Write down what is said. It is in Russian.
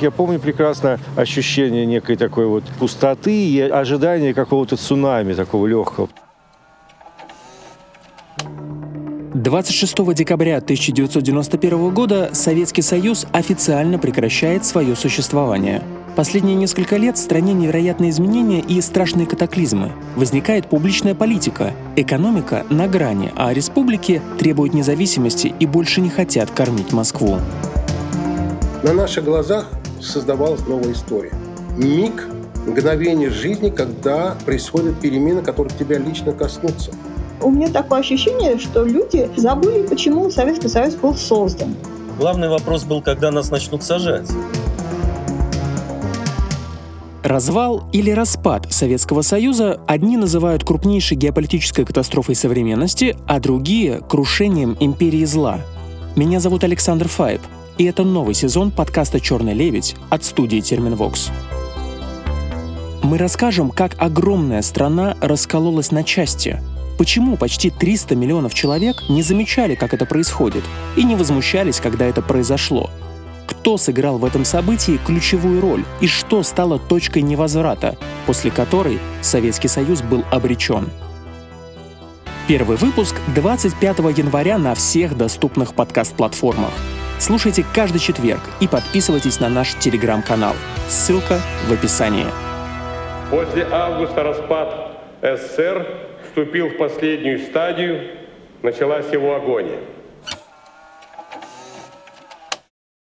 Я помню прекрасно ощущение некой такой вот пустоты и ожидание какого-то цунами такого легкого. 26 декабря 1991 года Советский Союз официально прекращает свое существование. Последние несколько лет в стране невероятные изменения и страшные катаклизмы. Возникает публичная политика, экономика на грани, а республики требуют независимости и больше не хотят кормить Москву. На наших глазах создавалась новая история. Миг, мгновение жизни, когда происходят перемены, которые тебя лично коснутся. У меня такое ощущение, что люди забыли, почему Советский Союз был создан. Главный вопрос был, когда нас начнут сажать. Развал или распад Советского Союза одни называют крупнейшей геополитической катастрофой современности, а другие — крушением империи зла. Меня зовут Александр Файб, и это новый сезон подкаста «Черный лебедь» от студии «Терминвокс». Мы расскажем, как огромная страна раскололась на части — Почему почти 300 миллионов человек не замечали, как это происходит, и не возмущались, когда это произошло? Кто сыграл в этом событии ключевую роль и что стало точкой невозврата, после которой Советский Союз был обречен? Первый выпуск 25 января на всех доступных подкаст-платформах. Слушайте каждый четверг и подписывайтесь на наш телеграм-канал. Ссылка в описании. После августа распад СССР вступил в последнюю стадию, началась его агония.